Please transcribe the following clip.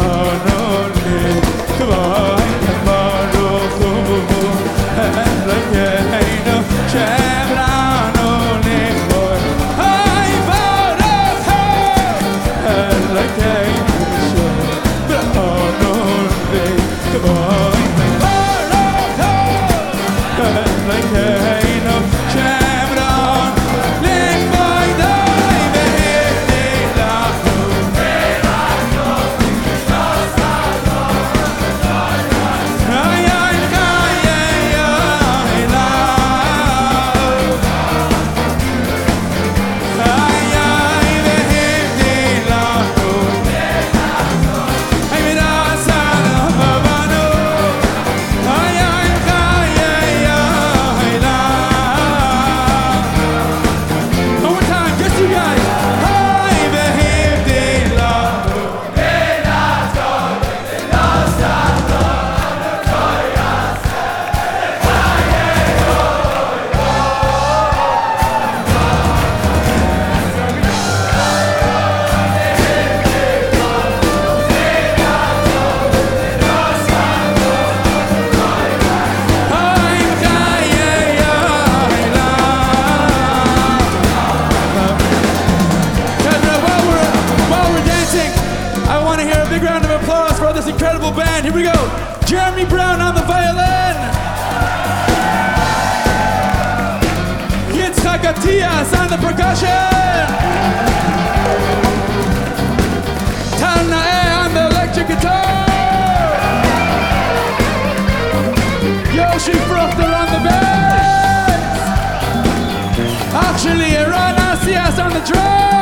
anane kılar here we go. Jeremy Brown on the violin. Yitzhak Atias on the percussion. Tal Nae on the electric guitar. Yoshi Fruchter on the bass. Actually, Iran Asias on the drums.